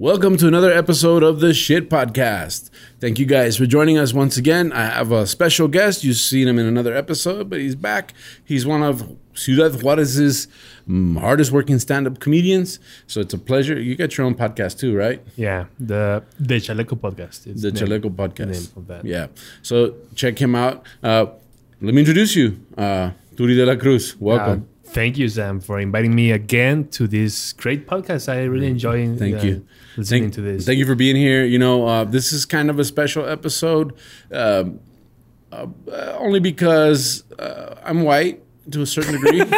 Welcome to another episode of the Shit Podcast. Thank you guys for joining us once again. I have a special guest. You've seen him in another episode, but he's back. He's one of Ciudad Juarez's hardest working stand up comedians. So it's a pleasure. You got your own podcast too, right? Yeah, the the Chaleco podcast. It's The name- Chaleco Podcast. of that. Yeah. So check him out. Uh, let me introduce you. Uh, Turi de la Cruz. Welcome. Uh, thank you, Sam, for inviting me again to this great podcast. I really enjoy Thank uh, you. listening thank, to this. Thank you for being here. You know, uh, this is kind of a special episode, um, uh, only because uh, I'm white to a certain degree,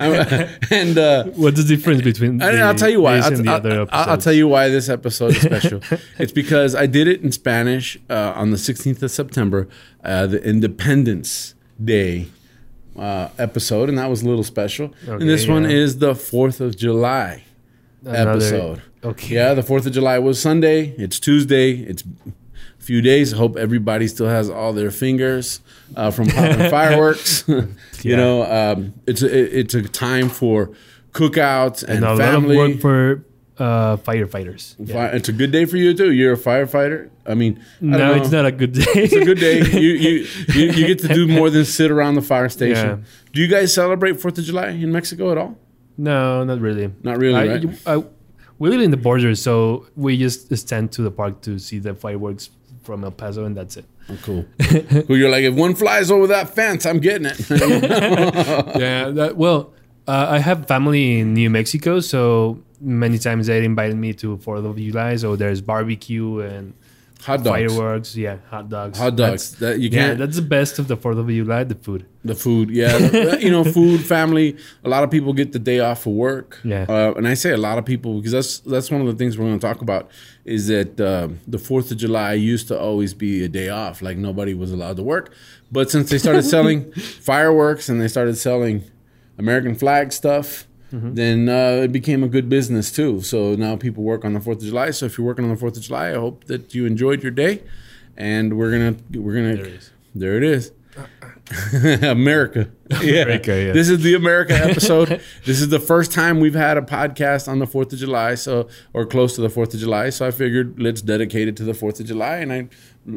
and uh, What's the difference between? the, I'll tell you why. I'll, and the I'll- other I'll- I'll tell you why this episode is special. it's because I did it in Spanish uh, on the 16th of September, uh, the Independence Day uh, episode, and that was a little special. Okay, and this one is the 4th of July Another- episode. Okay. Yeah, the 4th of July was Sunday. It's Tuesday. It's a few days. I hope everybody still has all their fingers uh, from popping fireworks. you Yeah. know, um, it's a, it's a time for cookouts and, And a family. lot of work for uh, firefighters. Yeah. It's a good day for you too. You're a firefighter. I mean, I No, it's not a good day. It's a good day. You, you you you get to do more than sit around the fire station. Yeah. Do you guys celebrate Fourth of July in Mexico at all? no, not really. Not really, I, right? I, we live in the border, so we just stand to the park to see the fireworks from El Paso, and that's it. Oh, cool. Who you're like, if one flies over that fence, I'm getting it. yeah. That, well, uh, I have family in New Mexico, so many times they invited me to Fourth of July. So there's barbecue and Hot dogs, fireworks. Yeah, hot dogs. hot dogs. That's, That you yeah, can't. that's the best of the Fourth of July. The food. The food, yeah, you know, food, family. A lot of people get the day off for work. Yeah. uh, and I say a lot of people because that's that's one of the things we're going to talk about is that uh, the Fourth of July used to always be a day off, like nobody was allowed to work. But since they started selling fireworks and they started selling American flag stuff, then uh, it became a good business too. So now people work on the Fourth of July. So if you're working on the Fourth of July, I hope that you enjoyed your day. And we're gonna we're gonna There it is. there it is. America. Yeah. America, yeah. This is the America episode. this is the first time we've had a podcast on the 4th of July, so or close to the 4th of July. So I figured let's dedicate it to the 4th of July and I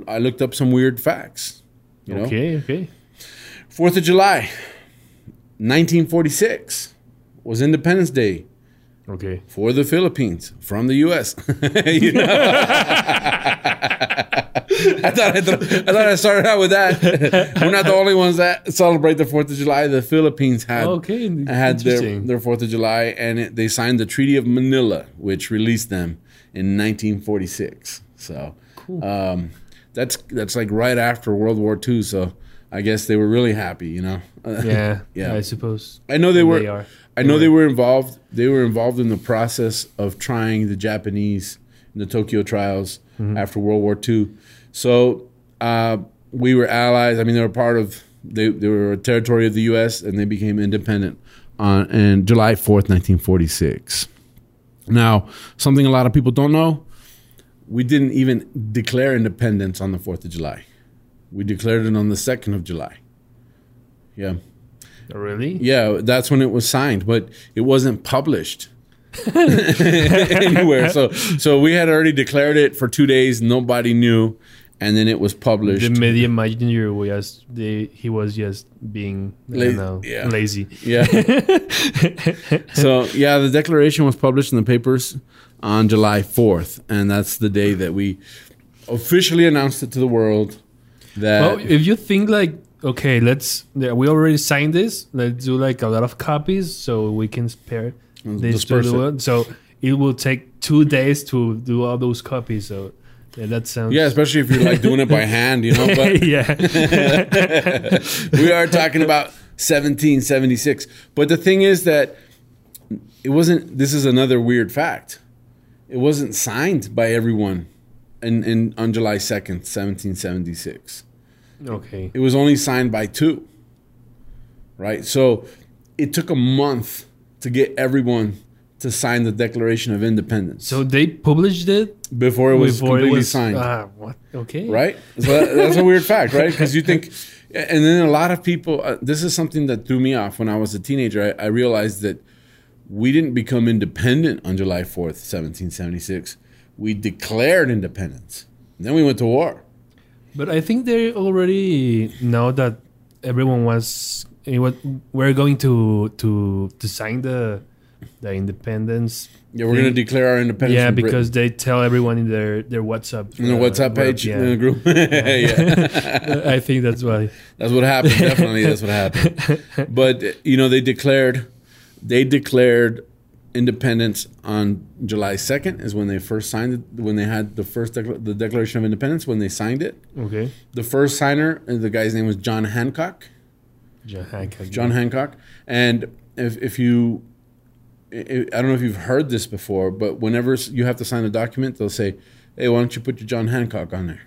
I looked up some weird facts. You know? Okay. Okay. 4th of July 1946 was Independence Day Okay. for the Philippines from the U.S. you know? I thought I, th- I thought I started out with that. We're not the only ones that celebrate the Fourth of July. The Philippines had Okay. had their their Fourth of July, and it, they signed the Treaty of Manila, which released them in 1946. So um, that's that's like right after World War II. So I guess they were really happy, you know. yeah. Yeah. I suppose. I know they were. They are. I know they were involved. They were involved in the process of trying the Japanese in the Tokyo trials Mm-hmm. after World War II. So uh, we were allies. I mean, they were part of. They, they were a territory of the U.S. and they became independent on in July fourth, nineteen forty six. Now, something a lot of people don't know: we didn't even declare independence on the Fourth of July. We declared it on the second of July. Yeah. Really? Yeah, that's when it was signed, but it wasn't published anywhere. So, so we had already declared it for two days. Nobody knew, and then it was published. The media messenger was they, he was just being La- know, yeah. lazy. yeah. so yeah, the declaration was published in the papers on July fourth, and that's the day that we officially announced it to the world. That Well, if you think like okay, let's yeah, we already signed this. Let's do like a lot of copies so we can spare this to the world. So it will take two days to do all those copies. So yeah, that sounds yeah, especially if you're like doing it by hand, you know. But yeah. we are talking about 1776. But the thing is that it wasn't. This is another weird fact. It wasn't signed by everyone, in, in on July 2nd, 1776. Okay. It was only signed by two. Right? So it took a month to get everyone to sign the Declaration of Independence So they published it before it was before completely it was signed. Ah, what? Okay. right? So that, that's a weird fact, right? Because you think, and then a lot of people. Uh, this is something that threw me off when I was a teenager. I, I realized that we didn't become independent on July fourth, seventeen seventy six. We declared independence. Then we went to war. But I think they already know that everyone was. It was we're going to to to sign the the independence. Yeah, we're going to declare our independence. Yeah, because they tell everyone in their their WhatsApp in the uh, WhatsApp page Yeah, in the group. yeah. I think that's why. That's what happened. Definitely, that's what happened. But you know, they declared they declared independence on July second is when they first signed it. When they had the first decla- the Declaration of Independence when they signed it. Okay. The first signer, uh, the guy's name was John Hancock. John Hancock. John Hancock. And if if you, I I don't know if you've heard this before, but whenever you have to sign a document, they'll say, "Hey, why don't you put your John Hancock on there?"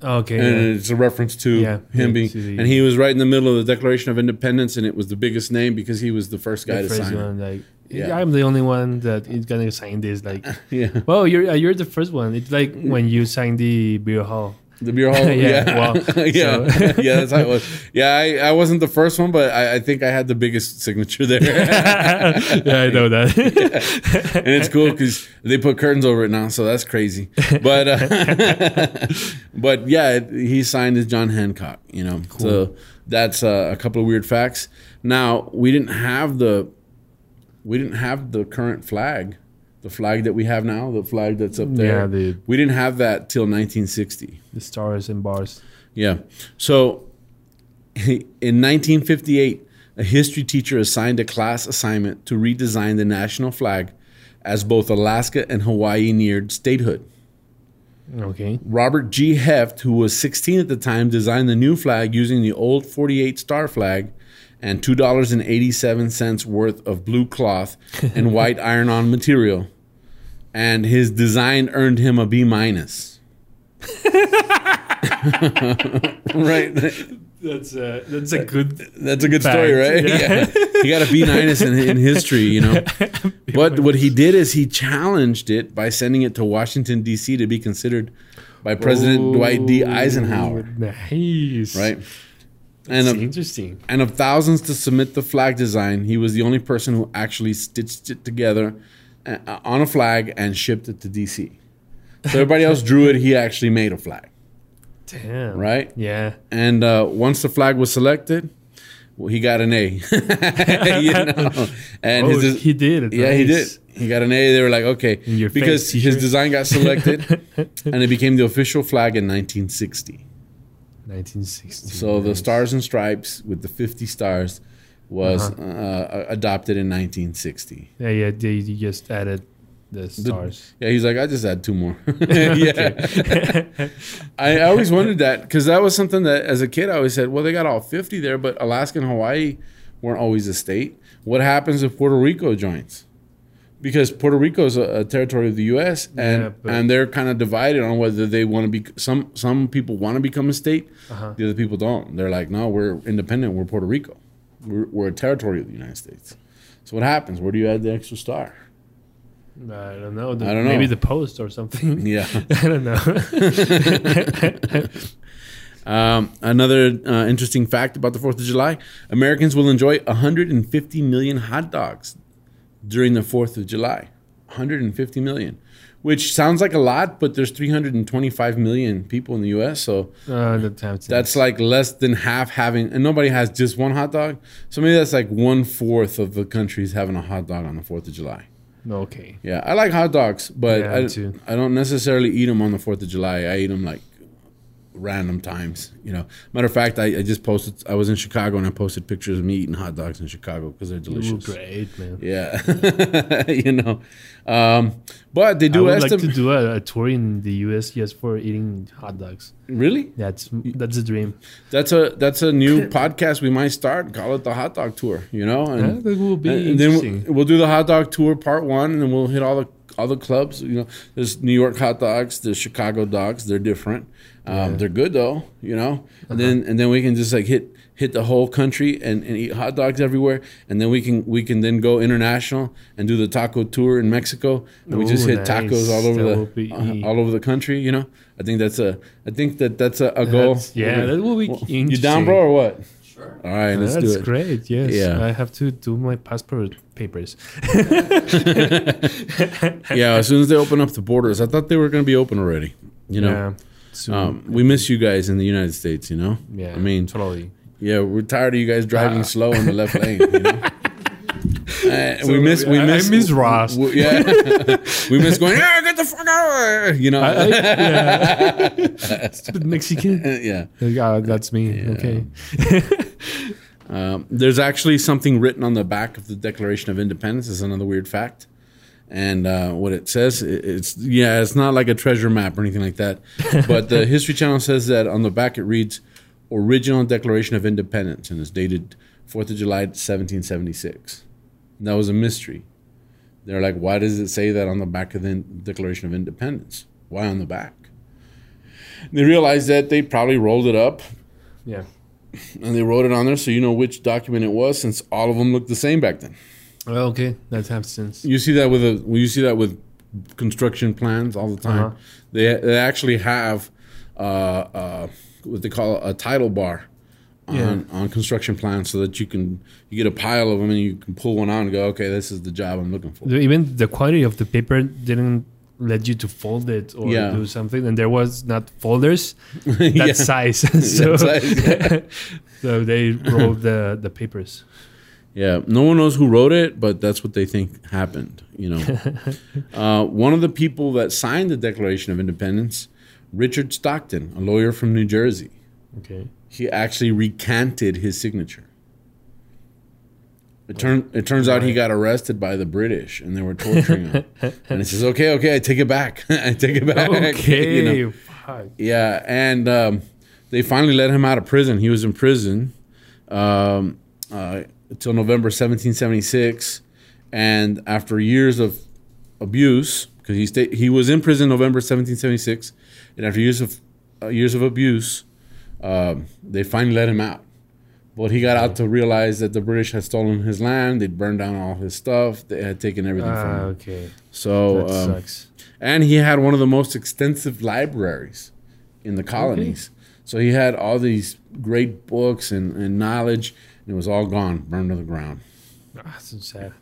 Okay. and yeah. it's a reference to Yeah, him being, and he was right in the middle of the Declaration of Independence, and it was the biggest name because he was the first guy the to first sign. it. like Yeah. I'm the only one that is gonna sign this. Like, Yeah, well, you're uh, you're the first one. It's like when you sign the beer hall. the beer hall. Yeah, yeah, yeah, yeah. That's how it was. Yeah, I, I wasn't the first one, but I, I think I had the biggest signature there, yeah, I know that. and it's cool because they put curtains over it now, so that's crazy. But uh, but yeah, it, he signed as John Hancock. You know, so that's uh, a couple of weird facts. Now we didn't have the we didn't have the current flag, the flag that we have now, the flag that's up there. Yeah, the- we didn't have that till 1960. the stars and bars. Yeah. So in 1958, a history teacher assigned a class assignment to redesign the national flag as both Alaska and Hawaii neared statehood. Okay. Robert G. Heft, who was 16 at the time, designed the new flag using the old 48 star flag and $2.87 worth of blue cloth and white iron on material. And his design earned him a B minus. right. That's a that's a good. That's a good Fact, story, right? yeah. He got a B minus in, in history, you know. But what he did is he challenged it by sending it to Washington D.C. to be considered by President Dwight D. Oh, Eisenhower, Nice. right? And of, interesting. and of thousands to submit the flag design, he was the only person who actually stitched it together uh, on a flag and shipped it to D.C. So everybody else drew it. He actually made a flag, Damn. right? Yeah. And uh, once the flag was selected, well, he got an A. you know? And Oh, his, he did. yeah, he did. He got an A. They were like, okay, because face his design got selected, and it became the official flag in 1960. 1960. So the stars and stripes with the 50 stars was Uh-huh. uh, adopted in 1960. Yeah, yeah. They they just added the stars. Yeah, he's like, I just add two more. yeah. I, I always wondered that because that was something that as a kid I always said, well, they got all 50 there, but Alaska and Hawaii weren't always a state. What happens if Puerto Rico joins? Because Puerto Rico is a, a territory of the U.S. and Yeah, and they're kind of divided on whether they want to be. Some some people want to become a state, Uh-huh. the other people don't. They're like, no, we're independent. We're Puerto Rico. We're, we're a territory of the United States. So what happens? Where do you add the extra star? I don't know. The, I don't know. Maybe the post or something. Yeah. I don't know. Um, another uh, interesting fact about the 4th of July Americans will enjoy 150 million hot dogs during the 4th of July. 150 million, which sounds like a lot, but there's 325 million people in the US. So uh, that's like less than half having, and nobody has just one hot dog. So maybe that's like one fourth of the countries having a hot dog on the 4th of July. okay. Yeah, I like hot dogs, but Yeah, I. I don't necessarily eat them on the Fourth of July. I eat them like random times. You know, matter of fact, I, I just posted. I was in Chicago and I posted pictures of me eating hot dogs in Chicago because they're You were delicious. great, man. Yeah, you know, um, but they do. I do would like to do a, a tour in the U.S. just for eating hot dogs. really, That's that's a dream. that's a that's a new podcast we might start. Call it the hot dog tour. You know, Yeah, and, that will be and then we'll, we'll do the hot dog tour part one, and then we'll hit all the all the clubs. You know, there's New York hot dogs, there's Chicago dogs. They're different. Um, They're good though. You know, and then and then we can just like hit hit the whole country and, and eat hot dogs everywhere, and then we can we can then go international and do the taco tour in Mexico. And we just Ooh, hit tacos all over That the uh, all over the country. You know, I think that's a I think that that's a, a goal. That's- yeah, that will be You down, bro, or what? Sure. All right, let's That's do it. great. Yes. Yeah. I have to do my passport papers. yeah, as soon as they open up the borders, I thought they were going to be open already. You know, yeah. Soon. um, we miss you guys in the United States. You know, yeah. I mean, totally. yeah, we're tired of you guys driving Uh, slow in the left lane. You know? Uh, we miss, we I- I miss, miss Ross. w- yeah, we miss going. Yeah, get the fuck out! You know, I, I, yeah. Stupid Mexican. yeah. Yeah, that's me. Okay. Um, there's actually something written on the back of the Declaration of Independence. Is another weird fact, and uh, what it says, it- it's yeah, it's not like a treasure map or anything like that. but the History Channel says that on the back it reads "Original Declaration of Independence" and it's dated Fourth of July, 1776. And that was a mystery. They're like, why does it say that on the back of the Declaration of Independence? Why on the back? They realized that they probably rolled it up Yeah. And they wrote it on there so you know which document it was since all of them looked the same back then Well, okay. that's has sense. you see that with a well, you see that with construction plans all the time Uh-huh. they, they actually have uh, uh, what they call a title bar on, Yeah. on construction plans so that you can you get a pile of them and you can pull one out and go okay this is the job i'm looking for Even the quality of the paper didn't let you to fold it or Yeah. do something, and there was not folders Yeah. that size. so, size, yeah. so they rolled the the papers. Yeah, no one knows who wrote it, but that's what they think happened. You know, uh, one of the people that signed the Declaration of Independence, Richard Stockton, a lawyer from New Jersey, Okay. he actually recanted his signature. It turn it turns out he got arrested by the British and they were torturing him. and he says, "Okay, okay, I take it back. I take it back." Okay. You know? Fuck. Yeah, and um, they finally let him out of prison. He was in prison um, uh, until November 1776, and after years of abuse, because he stayed, he was in prison November 1776, and after years of uh, years of abuse, um, they finally let him out. But he got out to realize that the British had stolen his land. They'd burned down all his stuff. They had taken everything Ah, from him. okay. So That um, sucks. and he had one of the most extensive libraries in the colonies. So he had all these great books and, and knowledge, and it was all gone, burned to the ground. Ah, so sad.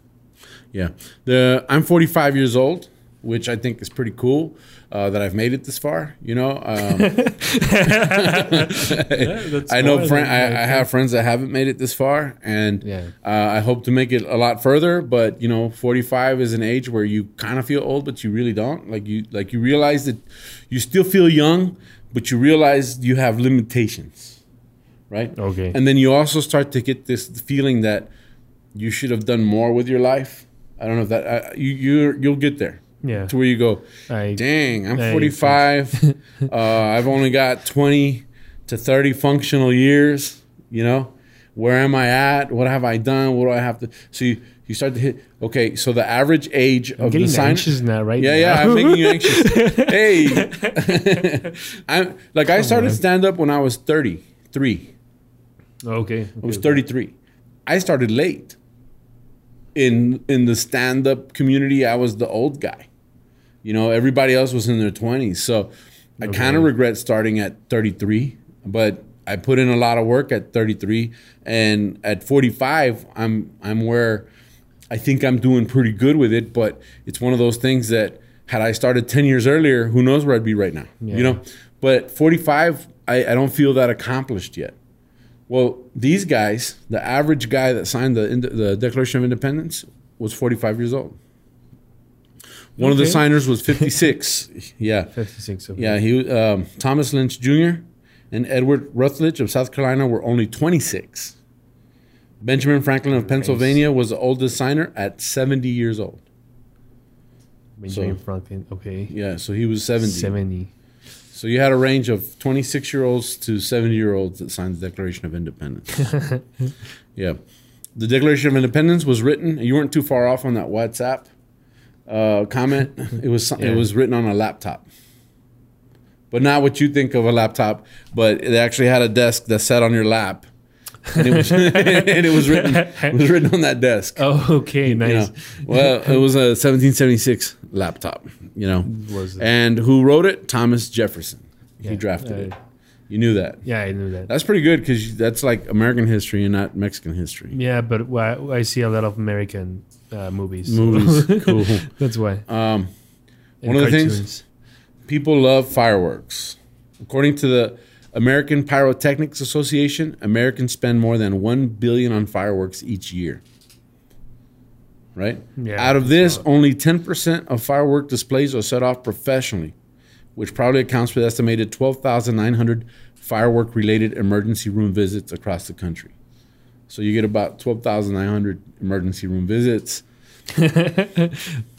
Yeah, the I'm 45 years old, which I think is pretty cool uh, that I've made it this far. You know, um, that's I know friend, I, I have friends that haven't made it this far, and Yeah. uh, I hope to make it a lot further. But you know, 45 is an age where you kind of feel old, but you really don't. Like you, like you realize that you still feel young, but you realize you have limitations, right? Okay. And then you also start to get this feeling that you should have done more with your life. I don't know if that uh, you you you'll get there yeah. to where you go. Dang, I'm Yeah, 45. uh, I've only got 20 to 30 functional years. You know, where am I at? What have I done? What do I have to? So you, you start to hit. Okay, so the average age I'm of the sign. anxious now, right? Yeah, now. yeah, I'm making you anxious. hey, I'm like I started stand up when I was 33. okay. I was 33. I started late. In in the stand up community, I was the old guy. You know, everybody else was in their 20s. So I kind of regret starting at 33, but I put in a lot of work at 33 and at 45 I'm I'm where I think I'm doing pretty good with it, but it's one of those things that had I started 10 years earlier, who knows where I'd be right now. Yeah. You know, but 45 I, I don't feel that accomplished yet. Well, these guys, the average guy that signed the the Declaration of Independence was 45 years old. One of the signers was 56. yeah, 56. Okay. yeah. He um, Thomas Lynch Jr. and Edward Rutledge of South Carolina were only 26. Benjamin Franklin of Pennsylvania was the oldest signer at 70 years old. Benjamin so- Franklin. Okay. Yeah, so he was 70. 70. So you had a range of 26 year olds to 70 year olds that signed the Declaration of Independence. yeah. The Declaration of Independence was written, you weren't too far off on that WhatsApp. Uh, comment. It was Yeah. it was written on a laptop, but not what you think of a laptop. But it actually had a desk that sat on your lap, and it was and it was written it was written on that desk. Oh, okay, you nice. know. Well, it was a 1776 laptop, you know. Was? And who wrote it? Thomas Jefferson. Yeah, He drafted uh, it. You knew that. Yeah, I knew that. That's pretty good because that's like American history and not Mexican history. Yeah, but I see a lot of American uh, movies. Movies, cool. That's why. Um, And one of the things- cartoons. people love fireworks. According to the American Pyrotechnics Association, Americans spend more than one billion on fireworks each year. Right. Yeah, Out of this, a only ten percent of firework displays are set off professionally, which probably accounts for the estimated twelve thousand nine hundred firework-related emergency room visits across the country. So you get about twelve thousand nine hundred emergency room visits.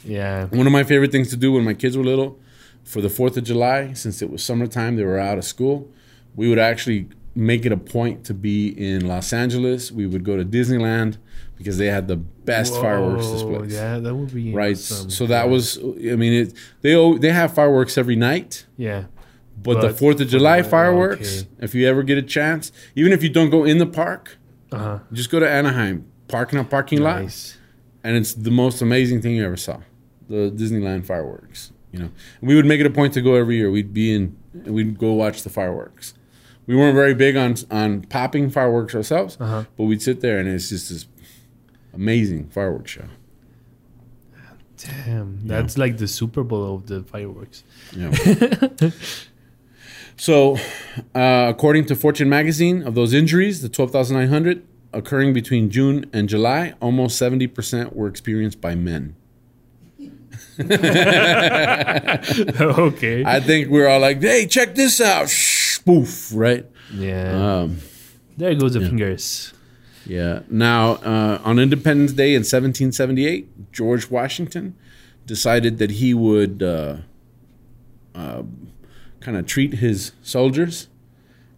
Yeah. One of my favorite things to do when my kids were little, for the Fourth of July, since it was summertime, they were out of school. We would actually make it a point to be in Los Angeles. We would go to Disneyland because they had the best fireworks Whoa, displays. Yeah, that would be Right. awesome. So that was, I mean, it, they they have fireworks every night, yeah. but, the Fourth of July okay. fireworks, if you ever get a chance, even if you don't go in the park, Uh huh. just go to Anaheim, park in a parking lot, and it's the most amazing thing you ever saw. The Disneyland fireworks. You know, we would make it a point to go every year. We'd be in, and we'd go watch the fireworks. We weren't very big on on popping fireworks ourselves, Uh-huh. but we'd sit there, and it's just this amazing fireworks show. Damn, that's like the Super Bowl of the fireworks. Yeah. so, uh, according to Fortune magazine, of those injuries, the 12,900 occurring between June and July, almost 70% were experienced by men. okay. I think we're all like, hey, check this out. Shh, poof, right? yeah. Um, there goes the fingers. yeah. Now, uh, on Independence Day in 1778, George Washington decided that he would uh, uh, kind of treat his soldiers,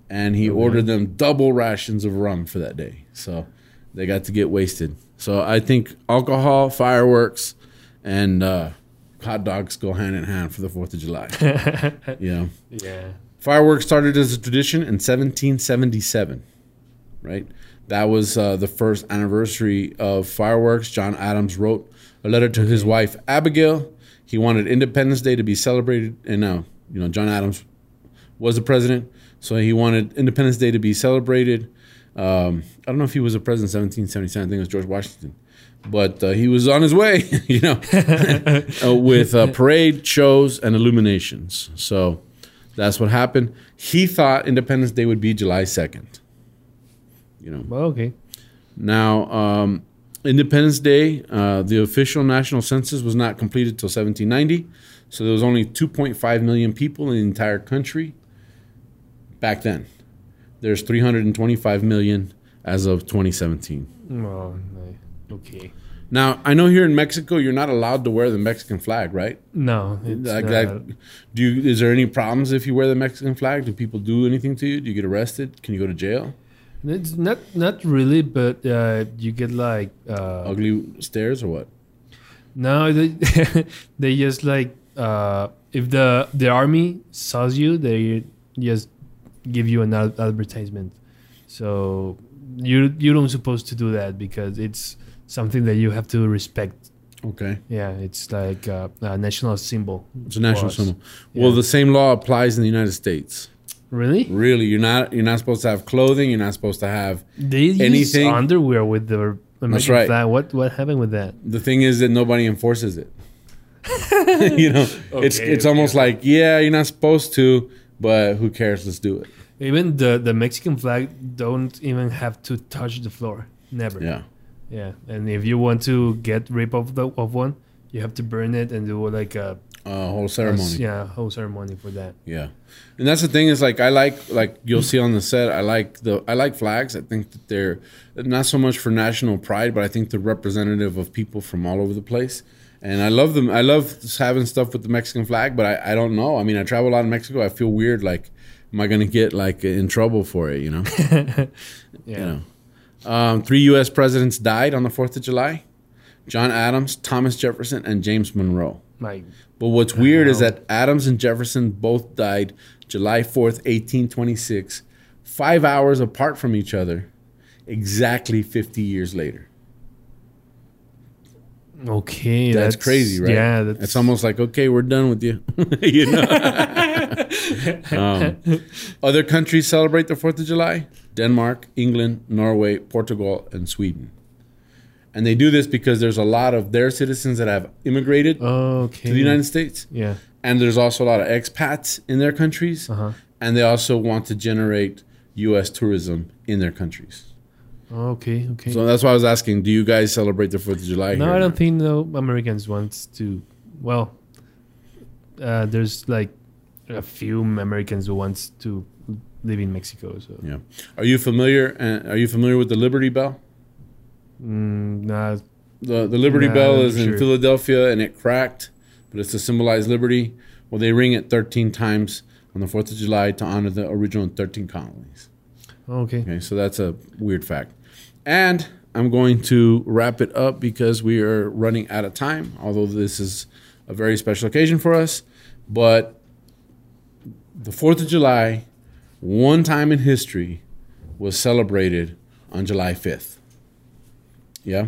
and he ordered them double rations of rum for that day. So they got to get wasted. So I think alcohol, fireworks, and uh, hot dogs go hand in hand for the 4th of July. yeah. Yeah. Fireworks started as a tradition in 1777, right? That was uh, the first anniversary of fireworks. John Adams wrote a letter to his wife Abigail. He wanted Independence Day to be celebrated, and now you know John Adams was the president, so he wanted Independence Day to be celebrated. Um, I don't know if he was a president in 1777. I think it was George Washington, but uh, he was on his way, you know, uh, with uh, parade, shows, and illuminations. So that's what happened. He thought Independence Day would be July 2nd. You know, Well, okay. now um, Independence Day, uh, the official national census was not completed till 1790, so there was only 2.5 million people in the entire country back then. There's 325 million as of 2017. Oh, okay. Now I know here in Mexico you're not allowed to wear the Mexican flag, right? No, it's Like, not. like, do you? Is there any problems if you wear the Mexican flag? Do people do anything to you? Do you get arrested? Can you go to jail? It's not not really, but uh, you get like uh, Ugly stairs or what? no, they they just like uh, if the the army saws you, they just give you an ad- advertisement. So you you don't supposed to do that because it's something that you have to respect. Okay, Yeah, it's like uh, a national symbol. it's a national symbol. Well, Yeah. the same law applies in the United States. Really? Really, you're not you're not supposed to have clothing. You're not supposed to have. They use Anything- underwear with the American right. flag. What what happened with that? The thing is that nobody enforces it. you know, it's it's okay, almost like yeah, you're not supposed to, but who cares? Let's do it. Even the the Mexican flag don't even have to touch the floor. Never. Yeah. Yeah. And if you want to get rid of the of one, you have to burn it and do like a, Uh, whole ceremony. yeah whole ceremony for that. Yeah, and that's the thing is like I like like you'll see on the set. I like the I like flags. I think that they're not so much for national pride, but I think they're representative of people from all over the place. And I love them. I love having stuff with the Mexican flag, but I, I don't know. I mean, I travel a lot in Mexico. I feel weird. Like, am I going to get like in trouble for it? You know. Yeah. You know. Um, three U.S. presidents died on the Fourth of July. John Adams, Thomas Jefferson, and James Monroe. Like, But what's weird is that Adams and Jefferson both died July 4th, 1826, five hours apart from each other, exactly 50 years later. okay, That's, crazy, right? Yeah, that's it's almost like, okay, we're done with you. you know? um, other countries celebrate the 4th of July Denmark, England, Norway, Portugal, and Sweden. And they do this because there's a lot of their citizens that have immigrated okay. to the United States. Yeah. and there's also a lot of expats in their countries, Uh-huh. and they also want to generate U.S. tourism in their countries. Okay. Okay. So that's why I was asking: Do you guys celebrate the Fourth of July? no, I don't think no Americans want to. Well, uh, there's like a few Americans who wants to live in Mexico. So Yeah. Are you familiar? Uh, are you familiar with the Liberty Bell? Mm, nah, The the Liberty Nah, Bell is in. Philadelphia, and it cracked, but it's to symbolize liberty. Well, they ring it 13 times on the Fourth of July to honor the original 13 colonies. okay. Okay, so that's a weird fact. And I'm going to wrap it up because we are running out of time, although this is a very special occasion for us. But the 4th of July, one time in history, was celebrated on July 5th. Yeah?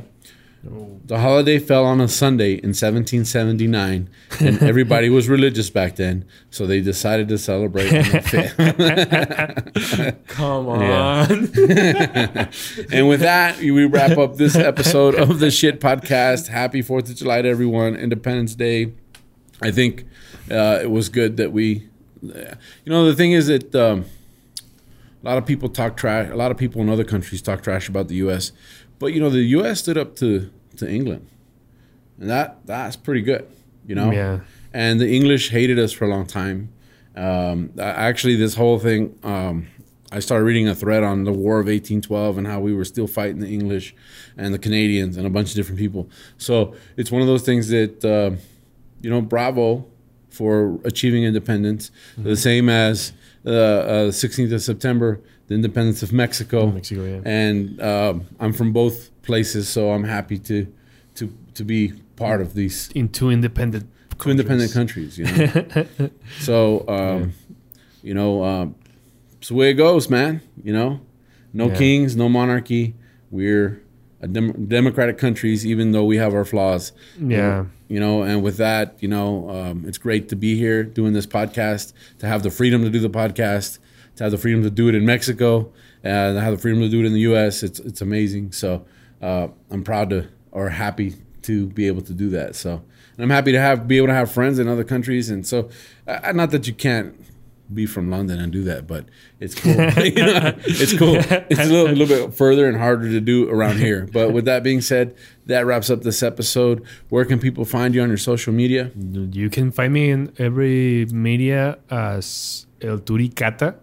The holiday fell on a Sunday in 1779, and everybody was religious back then, so they decided to celebrate on the 5th. Come on. And with that, we wrap up this episode of the Shit Podcast. Happy Fourth of July to everyone! Independence Day. I think uh, it was good that we, you know, the thing is that um, a lot of people talk trash. A lot of people in other countries talk trash about the U.S., but you know, the U.S. stood up to to England, and that that's pretty good. You know, Yeah. and the English hated us for a long time. Um, actually, this whole thing, um, I started reading a thread on the War of 1812 and how we were still fighting the English and the Canadians and a bunch of different people. So it's one of those things that, uh, you know, bravo for achieving independence. The same as uh, uh, the 16th of September, the independence of Mexico. Mexico, yeah. And um, I'm from both places, so I'm happy to to to be part of these In two independent. two independent countries, you know. so, um, you know, um, it's the way it goes, man. You know, no Yeah. kings, no monarchy. We're a dem- democratic countries, even though we have our flaws. Yeah. You know, and with that, you know, um, it's great to be here doing this podcast, to have the freedom to do the podcast, to have the freedom to do it in Mexico, and have the freedom to do it in the U.S. It's it's amazing. So uh, I'm proud to or happy to be able to do that. So and I'm happy to have be able to have friends in other countries, and so uh, not that you can't be from London and do that, but it's cool. It's cool. It's a little, little bit further and harder to do around here. But with that being said, that wraps up this episode. Where can people find you on your social media? You can find me in every media as El Turicata,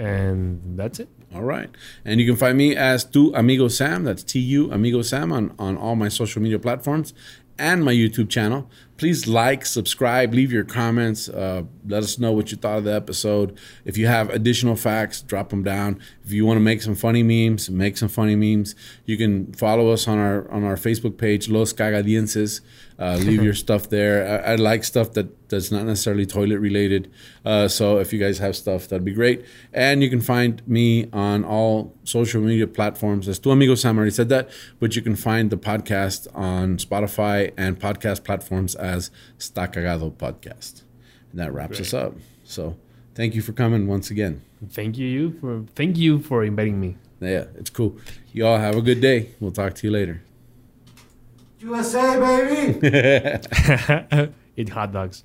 and that's it. All right. And you can find me as Tu Amigo Sam. That's T U Amigo Sam on, on all my social media platforms and my YouTube channel. Please like, subscribe, leave your comments. Uh, let us know what you thought of the episode. If you have additional facts, drop them down. If you want to make some funny memes, make some funny memes. You can follow us on our on our Facebook page, Los Cagadienses. Uh, leave your stuff there. I, I like stuff that that's not necessarily toilet related. Uh, so if you guys have stuff, that'd be great. And you can find me on all social media platforms. As Tu Amigo Sam already said that, but you can find the podcast on Spotify and podcast platforms as Sta Cagado Podcast. And that wraps us up. So thank you for coming once again. Thank you, you for thank you for inviting me. Yeah, it's cool. Y'all have a good day. We'll talk to you later. USA, baby! Eat hot dogs.